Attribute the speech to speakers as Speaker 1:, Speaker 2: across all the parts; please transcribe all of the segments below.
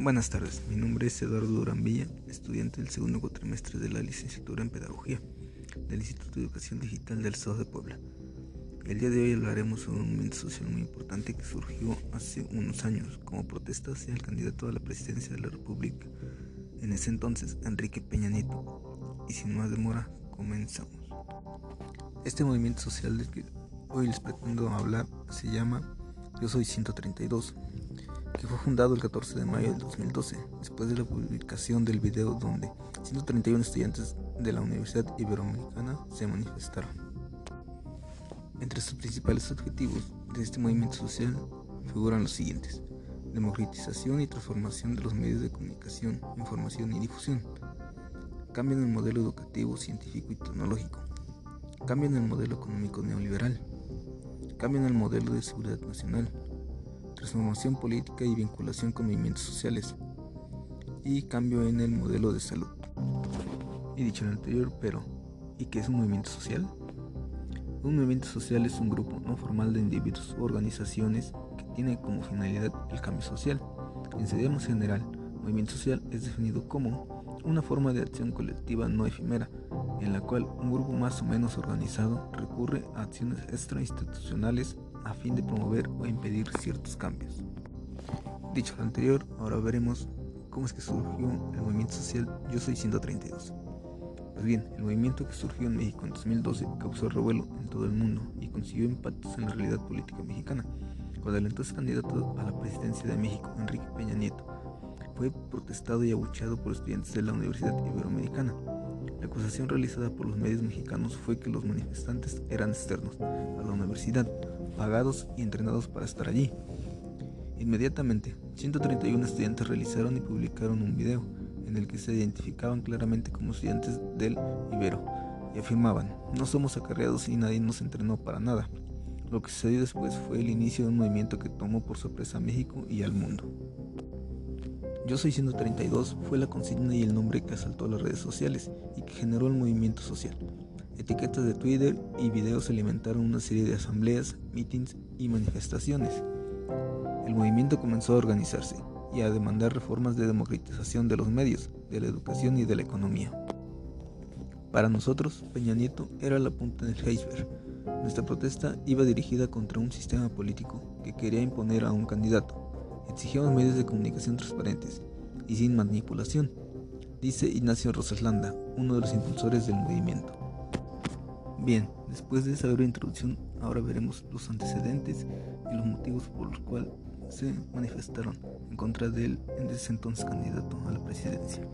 Speaker 1: Buenas tardes, mi nombre es Eduardo Durán Villa, estudiante del segundo cuatrimestre de la licenciatura en Pedagogía del Instituto de Educación Digital del Estado de Puebla. El día de hoy hablaremos sobre un movimiento social muy importante que surgió hace unos años como protesta hacia el candidato a la presidencia de la República, en ese entonces Enrique Peña Nieto. Y sin más demora, comenzamos. Este movimiento social del que hoy les pretendo hablar se llama Yo Soy 132 que fue fundado el 14 de mayo del 2012, después de la publicación del video donde 131 estudiantes de la Universidad Iberoamericana se manifestaron. Entre sus principales objetivos de este movimiento social figuran los siguientes. Democratización y transformación de los medios de comunicación, información y difusión. Cambio en el modelo educativo, científico y tecnológico. Cambio en el modelo económico neoliberal. Cambio en el modelo de seguridad nacional transformación política y vinculación con movimientos sociales y cambio en el modelo de salud. Y dicho lo anterior, pero ¿y qué es un movimiento social? Un movimiento social es un grupo no formal de individuos o organizaciones que tiene como finalidad el cambio social. En sentido general, movimiento social es definido como una forma de acción colectiva no efímera, en la cual un grupo más o menos organizado recurre a acciones extrainstitucionales a fin de promover o impedir ciertos cambios. Dicho lo anterior, ahora veremos cómo es que surgió el movimiento social Yo Soy 132. Pues bien, el movimiento que surgió en México en 2012 causó revuelo en todo el mundo y consiguió impactos en la realidad política mexicana, cuando el entonces candidato a la presidencia de México, Enrique Peña Nieto, fue protestado y abucheado por estudiantes de la Universidad Iberoamericana. La acusación realizada por los medios mexicanos fue que los manifestantes eran externos a la universidad, pagados y entrenados para estar allí. Inmediatamente, 131 estudiantes realizaron y publicaron un video en el que se identificaban claramente como estudiantes del Ibero y afirmaban, no somos acarreados y nadie nos entrenó para nada. Lo que sucedió después fue el inicio de un movimiento que tomó por sorpresa a México y al mundo. Yo soy 132 fue la consigna y el nombre que asaltó las redes sociales y que generó el movimiento social. Etiquetas de Twitter y videos alimentaron una serie de asambleas, meetings y manifestaciones. El movimiento comenzó a organizarse y a demandar reformas de democratización de los medios, de la educación y de la economía. Para nosotros, Peña Nieto era la punta del iceberg. Nuestra protesta iba dirigida contra un sistema político que quería imponer a un candidato. Exigíamos medios de comunicación transparentes y sin manipulación, dice Ignacio Rosaslanda, uno de los impulsores del movimiento. Bien, después de esa breve introducción, ahora veremos los antecedentes y los motivos por los cuales se manifestaron en contra de entonces candidato a la presidencia.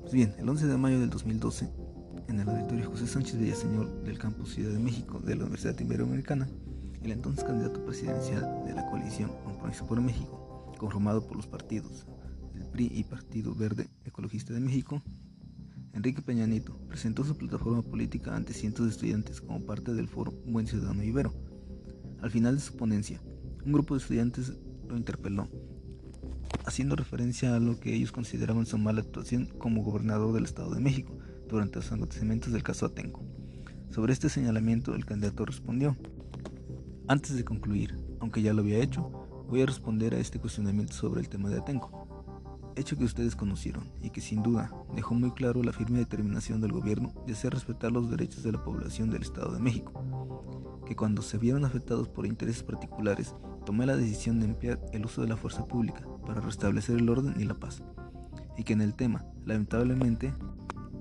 Speaker 1: Pues bien, el 11 de mayo del 2012, en el auditorio José Sánchez Villaseñor del campus Ciudad de México de la Universidad Iberoamericana, el entonces candidato presidencial de la coalición Compromiso por México, conformado por los partidos del PRI y Partido Verde Ecologista de México, Enrique Peña Nieto presentó su plataforma política ante cientos de estudiantes como parte del foro Buen Ciudadano Ibero. Al final de su ponencia, un grupo de estudiantes lo interpeló, haciendo referencia a lo que ellos consideraban su mala actuación como gobernador del Estado de México durante los acontecimientos del caso Atenco. Sobre este señalamiento, el candidato respondió, antes de concluir, aunque ya lo había hecho, voy a responder a este cuestionamiento sobre el tema de Atenco hecho que ustedes conocieron y que sin duda dejó muy claro la firme determinación del gobierno de hacer respetar los derechos de la población del Estado de México, que cuando se vieron afectados por intereses particulares tomé la decisión de emplear el uso de la fuerza pública para restablecer el orden y la paz, y que en el tema, lamentablemente,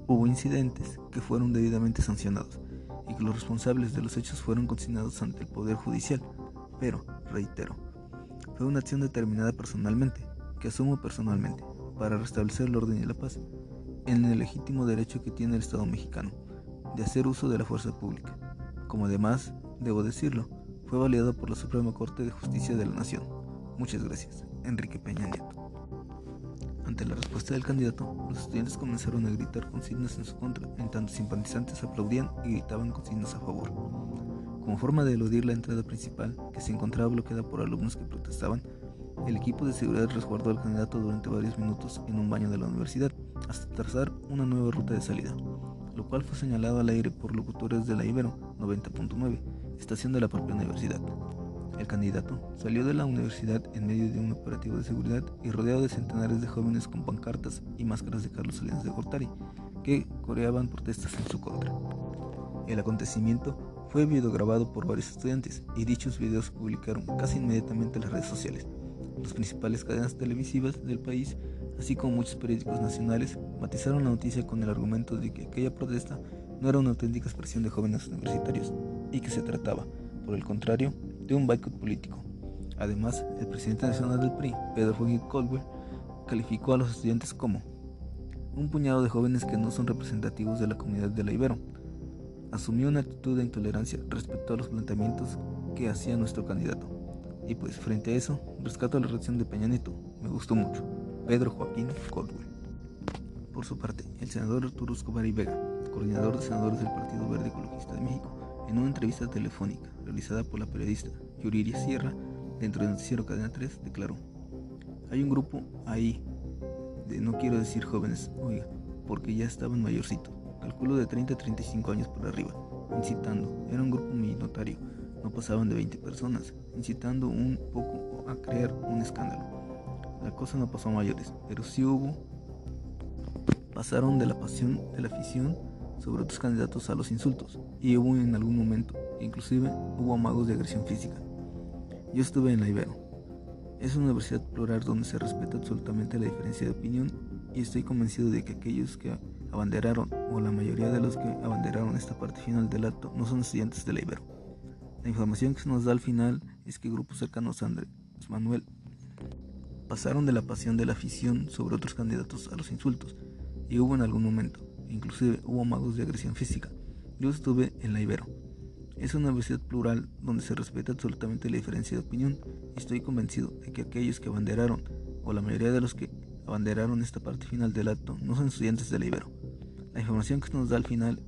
Speaker 1: hubo incidentes que fueron debidamente sancionados los responsables de los hechos fueron consignados ante el Poder Judicial, pero, reitero, fue una acción determinada personalmente que asumo personalmente para restablecer el orden y la paz en el legítimo derecho que tiene el Estado mexicano de hacer uso de la fuerza pública, como además, debo decirlo, fue validado por la Suprema Corte de Justicia de la Nación. Muchas gracias, Enrique Peña Nieto. Ante la respuesta del candidato, los estudiantes comenzaron a gritar consignas en su contra, en tanto simpatizantes aplaudían y gritaban consignas a favor. Como forma de eludir la entrada principal, que se encontraba bloqueada por alumnos que protestaban, el equipo de seguridad resguardó al candidato durante varios minutos en un baño de la universidad hasta trazar una nueva ruta de salida, lo cual fue señalado al aire por locutores de la Ibero 90.9, estación de la propia universidad. El candidato salió de la universidad en medio de un operativo de seguridad y rodeado de centenares de jóvenes con pancartas y máscaras de Carlos Salinas de Gortari, que coreaban protestas en su contra. El acontecimiento fue videograbado por varios estudiantes y dichos videos se publicaron casi inmediatamente en las redes sociales. Las principales cadenas televisivas del país, así como muchos periódicos nacionales, matizaron la noticia con el argumento de que aquella protesta no era una auténtica expresión de jóvenes universitarios y que se trataba, por el contrario, de un boicot político. Además, el presidente nacional del PRI, Pedro Joaquín Colbert, calificó a los estudiantes como un puñado de jóvenes que no son representativos de la comunidad de la Ibero, asumió una actitud de intolerancia respecto a los planteamientos que hacía nuestro candidato. Y pues frente a eso, rescato la reacción de Peña Nieto. Me gustó mucho. Pedro Joaquín Caldwell. Por su parte, el senador Arturo Escobar y Vega, coordinador de senadores del Partido Verde Ecologista de México, en una entrevista telefónica realizada por la periodista Yuriria Sierra dentro del noticiero Cadena 3, declaró: Hay un grupo ahí, de no quiero decir jóvenes, oiga, porque ya estaban mayorcitos calculo de 30 a 35 años por arriba, incitando, era un grupo minoritario, no pasaban de 20 personas, incitando un poco a crear un escándalo. La cosa no pasó a mayores, pero sí hubo, pasaron de la pasión de la afición sobre otros candidatos a los insultos, y hubo en algún momento, inclusive hubo amagos de agresión física. Yo estuve en la Ibero. Es una universidad plural donde se respeta absolutamente la diferencia de opinión y estoy convencido de que aquellos que abanderaron, o la mayoría de los que abanderaron esta parte final del acto, no son estudiantes de la Ibero. La información que se nos da al final es que grupos cercanos a Andrés Manuel pasaron de la pasión de la afición sobre otros candidatos a los insultos, y hubo en algún momento, inclusive hubo magos de agresión física. Yo estuve en la Ibero. Es una universidad plural donde se respeta absolutamente la diferencia de opinión y estoy convencido de que aquellos que abanderaron, o la mayoría de los que abanderaron esta parte final del acto, no son estudiantes de la Ibero. La información que nos da al final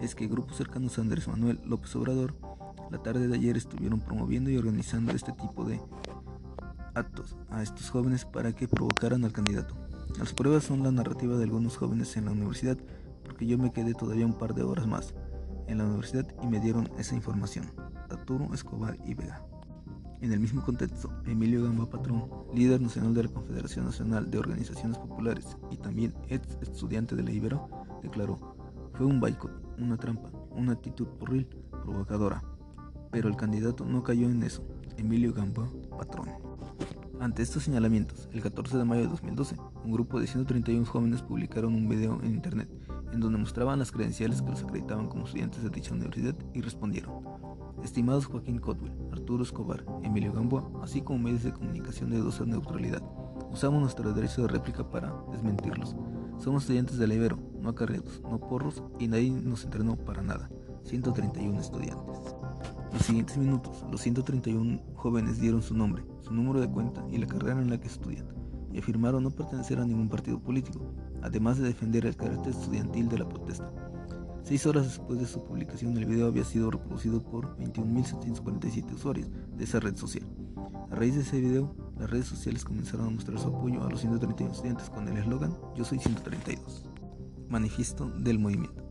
Speaker 1: es que grupos cercanos a Andrés Manuel López Obrador la tarde de ayer estuvieron promoviendo y organizando este tipo de actos a estos jóvenes para que provocaran al candidato. Las pruebas son la narrativa de algunos jóvenes en la universidad, porque yo me quedé todavía un par de horas más en la universidad y me dieron esa información. Arturo Escobar y Vega. En el mismo contexto, Emilio Gamba Patrón, líder nacional de la Confederación Nacional de Organizaciones Populares y también ex estudiante de la Ibero, declaró, fue un boicot, una trampa, una actitud porril, provocadora. Pero el candidato no cayó en eso, Emilio Gamba Patrón. Ante estos señalamientos, el 14 de mayo de 2012, un grupo de 131 jóvenes publicaron un video en internet en donde mostraban las credenciales que los acreditaban como estudiantes de dicha universidad y respondieron, estimados Joaquín Cotwell, Arturo Escobar, Emilio Gamboa, así como medios de comunicación de dudosa neutralidad, usamos nuestro derecho de réplica para desmentirlos. Somos estudiantes de la Ibero, no acarreados, no porros y nadie nos entrenó para nada. 131 estudiantes. Los siguientes minutos, los 131 jóvenes dieron su nombre, su número de cuenta y la carrera en la que estudian, y afirmaron no pertenecer a ningún partido político, además de defender el carácter estudiantil de la protesta. Seis horas después de su publicación, el video había sido reproducido por 21.747 usuarios de esa red social. A raíz de ese video, las redes sociales comenzaron a mostrar su apoyo a los 131 estudiantes con el eslogan Yo soy 132. Manifiesto del movimiento.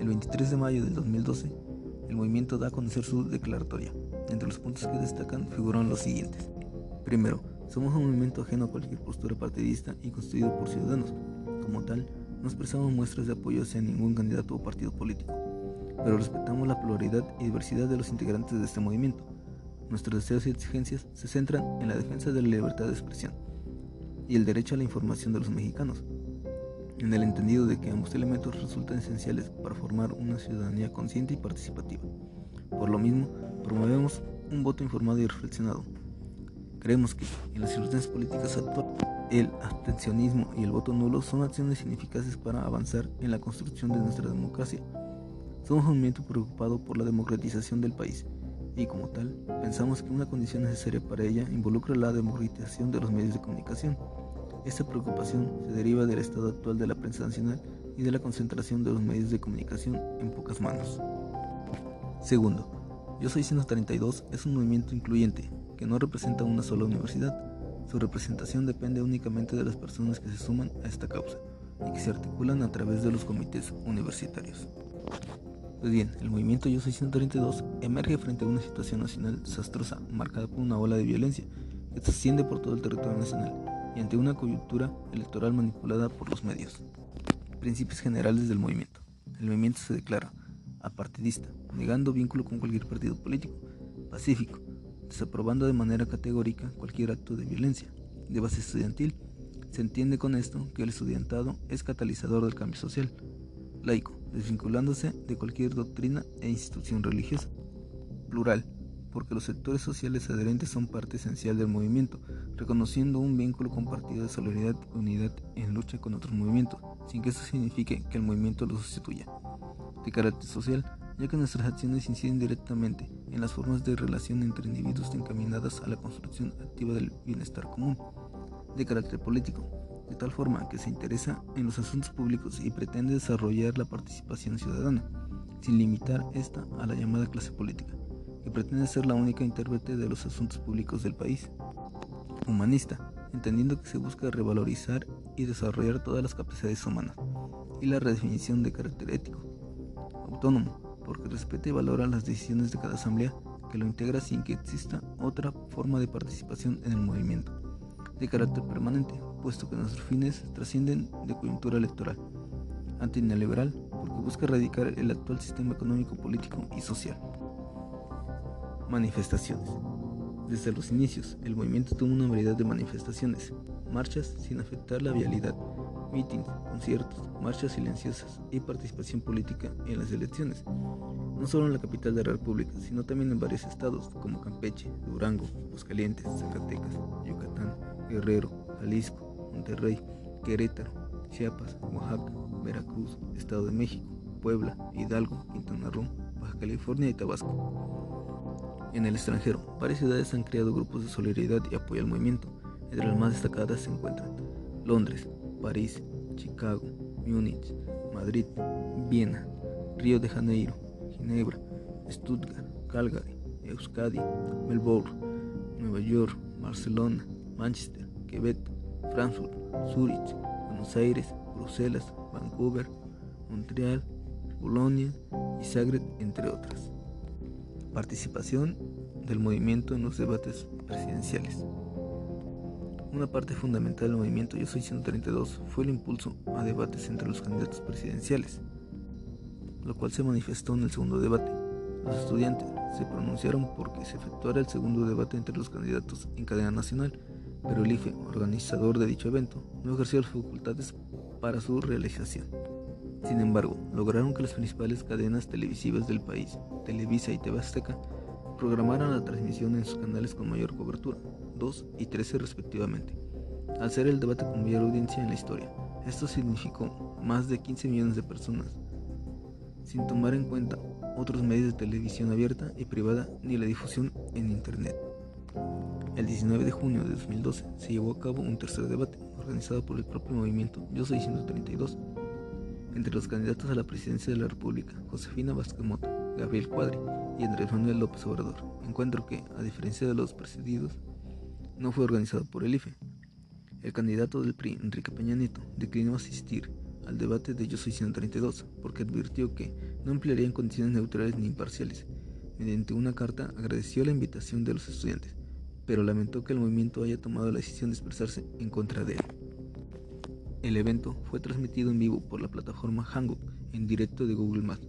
Speaker 1: El 23 de mayo del 2012, el movimiento da a conocer su declaratoria. Entre los puntos que destacan figuran los siguientes. Primero, somos un movimiento ajeno a cualquier postura partidista y constituido por ciudadanos. Como tal, no expresamos muestras de apoyo hacia ningún candidato o partido político, pero respetamos la pluralidad y diversidad de los integrantes de este movimiento Nuestros deseos y exigencias se centran en la defensa de la libertad de expresión y el derecho a la información de los mexicanos, en el entendido de que ambos elementos resultan esenciales para formar una ciudadanía consciente y participativa. Por lo mismo, promovemos un voto informado y reflexionado. Creemos que en las circunstancias políticas actuales, el abstencionismo y el voto nulo son acciones ineficaces para avanzar en la construcción de nuestra democracia. Somos un movimiento preocupado por la democratización del país y como tal, pensamos que una condición necesaria para ella involucra la democratización de los medios de comunicación. Esta preocupación se deriva del estado actual de la prensa nacional y de la concentración de los medios de comunicación en pocas manos. Segundo, Yo Soy 132 es un movimiento incluyente que no representa una sola universidad. Su representación depende únicamente de las personas que se suman a esta causa y que se articulan a través de los comités universitarios. Pues bien, el movimiento Yo Soy 132 emerge frente a una situación nacional desastrosa marcada por una ola de violencia que se asciende por todo el territorio nacional y ante una coyuntura electoral manipulada por los medios. Principios generales del movimiento. El movimiento se declara apartidista, negando vínculo con cualquier partido político, pacífico, desaprobando de manera categórica cualquier acto de violencia, de base estudiantil. Se entiende con esto que el estudiantado es catalizador del cambio social, laico, desvinculándose de cualquier doctrina e institución religiosa. Plural, porque los sectores sociales adherentes son parte esencial del movimiento, reconociendo un vínculo compartido de solidaridad y unidad en lucha con otros movimientos, sin que eso signifique que el movimiento lo sustituya. De carácter social, ya que nuestras acciones inciden directamente en las formas de relación entre individuos encaminadas a la construcción activa del bienestar común. De carácter político, de tal forma que se interesa en los asuntos públicos y pretende desarrollar la participación ciudadana, sin limitar esta a la llamada clase política, que pretende ser la única intérprete de los asuntos públicos del país. Humanista, entendiendo que se busca revalorizar y desarrollar todas las capacidades humanas, y la redefinición de carácter ético. Autónomo, porque respeta y valora las decisiones de cada asamblea que lo integra sin que exista otra forma de participación en el movimiento de carácter permanente, puesto que nuestros fines trascienden de coyuntura electoral. Antineoliberal, porque busca erradicar el actual sistema económico, político y social. Manifestaciones. Desde los inicios, el movimiento tuvo una variedad de manifestaciones, marchas sin afectar la vialidad, mítines, conciertos, marchas silenciosas y participación política en las elecciones, no solo en la capital de la República, sino también en varios estados como Campeche, Durango, Aguascalientes, Zacatecas, Yucatán, Guerrero, Jalisco, Monterrey, Querétaro, Chiapas, Oaxaca, Veracruz, Estado de México, Puebla, Hidalgo, Quintana Roo, Baja California y Tabasco. En el extranjero, varias ciudades han creado grupos de solidaridad y apoyo al movimiento. Entre las más destacadas se encuentran Londres, París, Chicago, Múnich, Madrid, Viena, Río de Janeiro, Ginebra, Stuttgart, Calgary, Euskadi, Melbourne, Nueva York, Barcelona, Manchester, Quebec, Frankfurt, Zurich, Buenos Aires, Bruselas, Vancouver, Montreal, Bolonia y Zagreb, entre otras. Participación del movimiento en los debates presidenciales. Una parte fundamental del movimiento Yo Soy 132 fue el impulso a debates entre los candidatos presidenciales, lo cual se manifestó en el segundo debate. Los estudiantes se pronunciaron porque se efectuara el segundo debate entre los candidatos en cadena nacional, pero el IFE, organizador de dicho evento, no ejerció las facultades para su realización. Sin embargo, lograron que las principales cadenas televisivas del país, Televisa y TV Azteca, programaran la transmisión en sus canales con mayor cobertura, 2 y 13 respectivamente, al ser el debate con mayor audiencia en la historia. Esto significó más de 15 millones de personas, sin tomar en cuenta otros medios de televisión abierta y privada ni la difusión en Internet. El 19 de junio de 2012 se llevó a cabo un tercer debate organizado por el propio movimiento Yo Soy 132 entre los candidatos a la presidencia de la República, Josefina Vázquez Mota, Gabriel Cuadri y Andrés Manuel López Obrador, encuentro que, a diferencia de los precedidos, no fue organizado por el IFE. El candidato del PRI, Enrique Peña Nieto, declinó asistir al debate de Yo Soy 132 porque advirtió que no emplearía en condiciones neutrales ni imparciales. Mediante una carta agradeció la invitación de los estudiantes, pero lamentó que el movimiento haya tomado la decisión de expresarse en contra de él. El evento fue transmitido en vivo por la plataforma Hangout en directo de Google Maps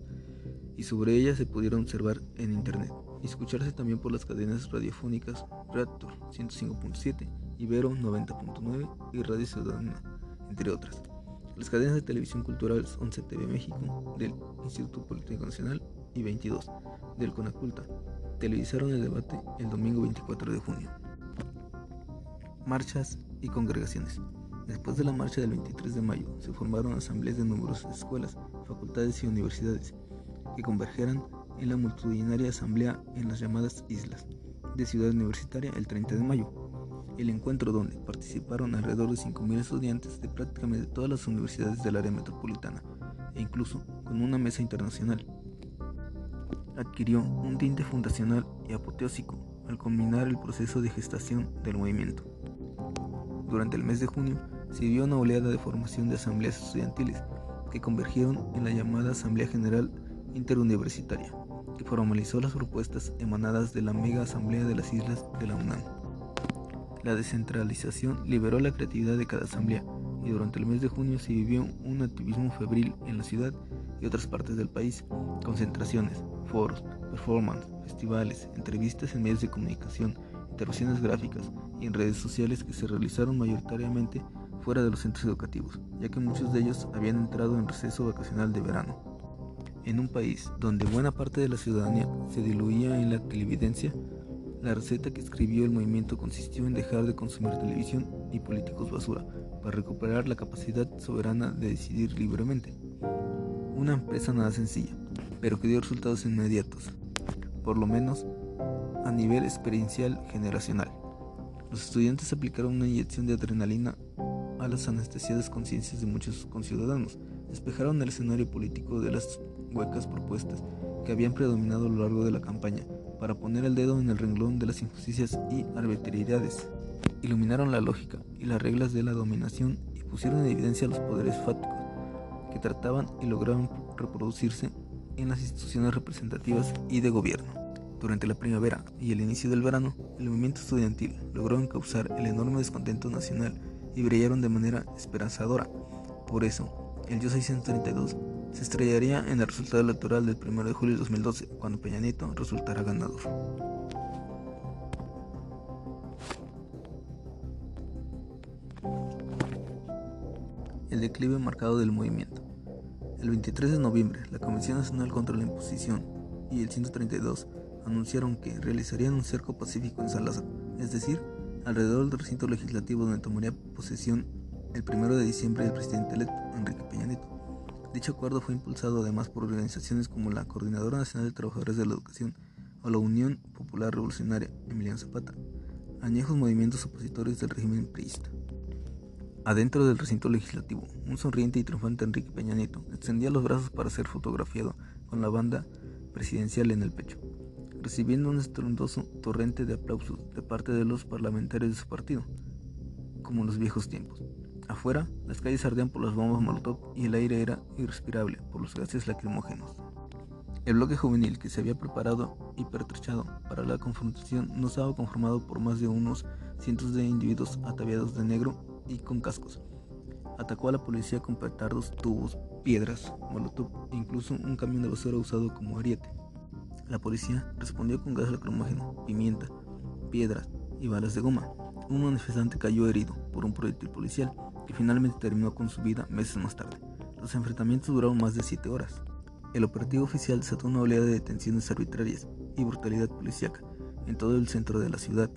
Speaker 1: y sobre ella se pudieron observar en internet y escucharse también por las cadenas radiofónicas Raptor 105.7, Ibero 90.9 y Radio Ciudadana, entre otras. Las cadenas de televisión culturales 11 TV México del Instituto Politécnico Nacional y 22 del Conaculta televisaron el debate el domingo 24 de junio. Marchas y congregaciones. Después de la marcha del 23 de mayo, se formaron asambleas de numerosas escuelas, facultades y universidades que convergeran en la multitudinaria asamblea en las llamadas islas de Ciudad Universitaria el 30 de mayo. El encuentro donde participaron alrededor de 5.000 estudiantes de prácticamente todas las universidades del área metropolitana e incluso con una mesa internacional. Adquirió un tinte fundacional y apoteósico al combinar el proceso de gestación del movimiento. Durante el mes de junio se vio una oleada de formación de asambleas estudiantiles que convergieron en la llamada Asamblea General interuniversitaria, que formalizó las propuestas emanadas de la mega asamblea de las islas de la UNAM. La descentralización liberó la creatividad de cada asamblea y durante el mes de junio se vivió un activismo febril en la ciudad y otras partes del país, concentraciones, foros, performance, festivales, entrevistas en medios de comunicación, intervenciones gráficas y en redes sociales que se realizaron mayoritariamente fuera de los centros educativos, ya que muchos de ellos habían entrado en receso vacacional de verano. En un país donde buena parte de la ciudadanía se diluía en la televidencia, la receta que escribió el movimiento consistió en dejar de consumir televisión y políticos basura para recuperar la capacidad soberana de decidir libremente. Una empresa nada sencilla, pero que dio resultados inmediatos, por lo menos a nivel experiencial generacional. Los estudiantes aplicaron una inyección de adrenalina a las anestesiadas conciencias de muchos conciudadanos, despejaron el escenario político de las huecas propuestas que habían predominado a lo largo de la campaña para poner el dedo en el renglón de las injusticias y arbitrariedades. Iluminaron la lógica y las reglas de la dominación y pusieron en evidencia los poderes fáticos que trataban y lograron reproducirse en las instituciones representativas y de gobierno. Durante la primavera y el inicio del verano, el movimiento estudiantil logró encauzar el enorme descontento nacional y brillaron de manera esperanzadora. Por eso, el Yo 632 se estrellaría en el resultado electoral del 1 de julio de 2012, cuando Peña Nieto resultara ganador. El declive marcado del movimiento. El 23 de noviembre, la Comisión Nacional contra la Imposición y el 132 anunciaron que realizarían un cerco pacífico en Salazar, es decir, alrededor del recinto legislativo donde tomaría posesión el 1 de diciembre el presidente electo, Enrique Peña Nieto. Dicho acuerdo fue impulsado además por organizaciones como la Coordinadora Nacional de Trabajadores de la Educación o la Unión Popular Revolucionaria Emiliano Zapata, añejos movimientos opositores del régimen priista. Adentro del recinto legislativo, un sonriente y triunfante Enrique Peña Nieto extendía los brazos para ser fotografiado con la banda presidencial en el pecho, recibiendo un estruendoso torrente de aplausos de parte de los parlamentarios de su partido, como en los viejos tiempos. Afuera, las calles ardían por las bombas Molotov y el aire era irrespirable por los gases lacrimógenos. El bloque juvenil que se había preparado y pertrechado para la confrontación no estaba conformado por más de unos cientos de individuos ataviados de negro y con cascos. Atacó a la policía con petardos, tubos, piedras, molotov e incluso un camión de basura usado como ariete. La policía respondió con gas lacrimógeno, pimienta, piedras y balas de goma. Un manifestante cayó herido por un proyectil policial finalmente terminó con su vida meses más tarde. Los enfrentamientos duraron más de 7 horas. El operativo oficial desató una oleada de detenciones arbitrarias y brutalidad policíaca en todo el centro de la ciudad.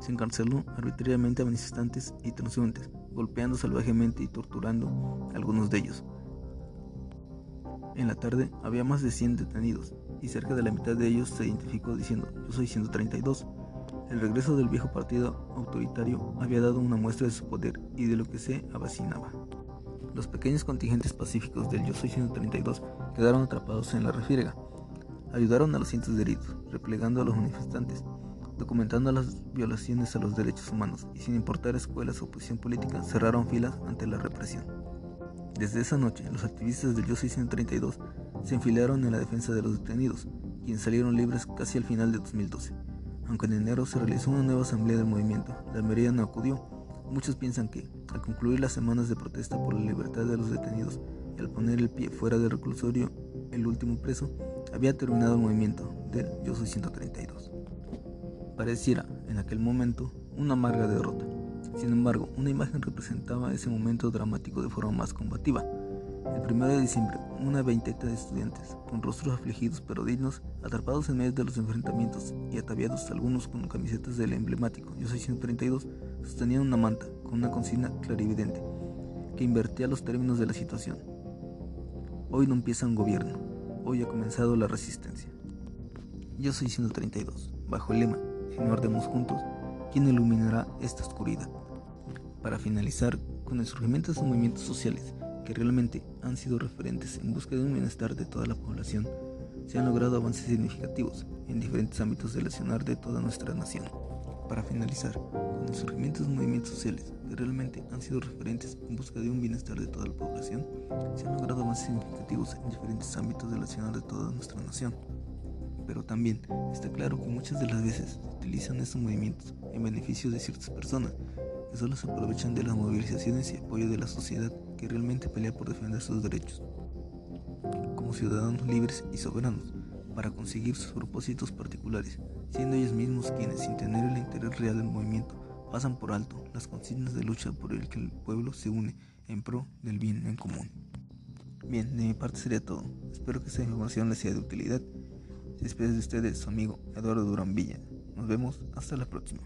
Speaker 1: Se encarceló arbitrariamente a manifestantes y transeúntes, golpeando salvajemente y torturando a algunos de ellos. En la tarde había más de 100 detenidos y cerca de la mitad de ellos se identificó diciendo yo soy 132 el regreso del viejo partido autoritario había dado una muestra de su poder y de lo que se avacinaba. Los pequeños contingentes pacíficos del Yo Soy 132 quedaron atrapados en la refriega. Ayudaron a los cientos de heridos, replegando a los manifestantes, documentando las violaciones a los derechos humanos y sin importar escuelas o posición política cerraron filas ante la represión. Desde esa noche, los activistas del Yo Soy 132 se enfilaron en la defensa de los detenidos, quienes salieron libres casi al final de 2012. Aunque en enero se realizó una nueva asamblea del movimiento, la mayoría no acudió. Muchos piensan que, al concluir las semanas de protesta por la libertad de los detenidos y al poner el pie fuera del reclusorio, el último preso, había terminado el movimiento del Yo Soy 132. Pareciera, en aquel momento, una amarga derrota. Sin embargo, una imagen representaba ese momento dramático de forma más combativa. El 1 de diciembre, una veintena de estudiantes, con rostros afligidos pero dignos, atrapados en medio de los enfrentamientos y ataviados algunos con camisetas del emblemático Yo soy 132, sostenían una manta con una consigna clarividente que invertía los términos de la situación. Hoy no empieza un gobierno, hoy ha comenzado la resistencia. Yo soy 132, bajo el lema, si no ardemos juntos, ¿quién iluminará esta oscuridad? Para finalizar, con el surgimiento de los movimientos sociales, que realmente han sido referentes en busca de un bienestar de toda la población, se han logrado avances significativos en diferentes ámbitos del accionar de toda nuestra nación. para finalizar, con el surgimiento de movimientos sociales que realmente han sido referentes en busca de un bienestar de toda la población, se han logrado avances significativos en diferentes ámbitos de la acción de toda nuestra nación. Pero también está claro que muchas de las veces se utilizan estos movimientos en beneficio de ciertas personas que solo se aprovechan de las movilizaciones y apoyo de la sociedad que realmente pelea por defender sus derechos como ciudadanos libres y soberanos para conseguir sus propósitos particulares, siendo ellos mismos quienes, sin tener el interés real del movimiento, pasan por alto las consignas de lucha por el que el pueblo se une en pro del bien en común. Bien, de mi parte sería todo. Espero que esta información les sea de utilidad. Se despide de ustedes su amigo Eduardo Durán Villa. Nos vemos hasta la próxima.